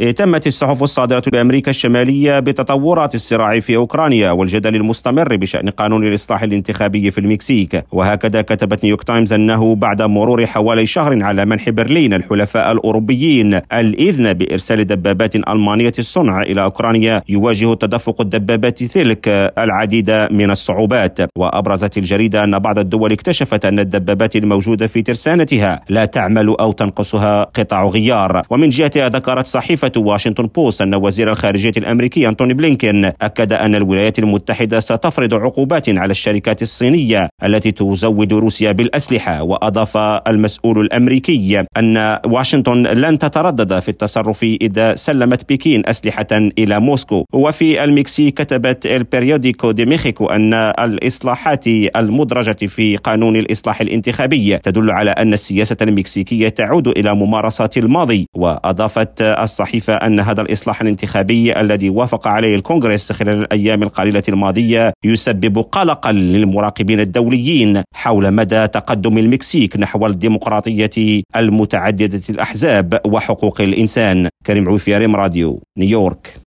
اهتمت الصحف الصادرة بأمريكا الشمالية بتطورات الصراع في أوكرانيا والجدل المستمر بشأن قانون الإصلاح الانتخابي في المكسيك. وهكذا كتبت نيويورك تايمز أنه بعد مرور حوالي شهر على منح برلين الحلفاء الأوروبيين الإذن بإرسال دبابات ألمانية الصنع إلى أوكرانيا يواجه تدفق الدبابات تلك العديد من الصعوبات. وأبرزت الجريدة أن بعض الدول اكتشفت أن الدبابات الموجودة في ترسانتها لا تعمل أو تنقصها قطع غيار. ومن جهتها ذكرت صحيفة واشنطن بوست أن وزير الخارجية الأمريكي أنتوني بلينكين أكد أن الولايات المتحدة ستفرض عقوبات على الشركات الصينية التي تزود روسيا بالأسلحة وأضاف المسؤول الأمريكي أن واشنطن لن تتردد في التصرف إذا سلمت بكين أسلحة إلى موسكو. وفي المكسيك كتبت البريوديكو دي ميخيكو أن الإصلاحات المدرجة في قانون الإصلاح الانتخابي تدل على أن السياسة المكسيكية تعود إلى ممارسات الماضي وأضافت الصحيفة أن هذا الإصلاح الانتخابي الذي وافق عليه الكونغرس خلال الأيام القليلة الماضية يسبب قلقا للمراقبين الدوليين حول مدى تقدم المكسيك نحو الديمقراطية المتعددة الأحزاب وحقوق الإنسان. كريم عوفي راديو نيويورك.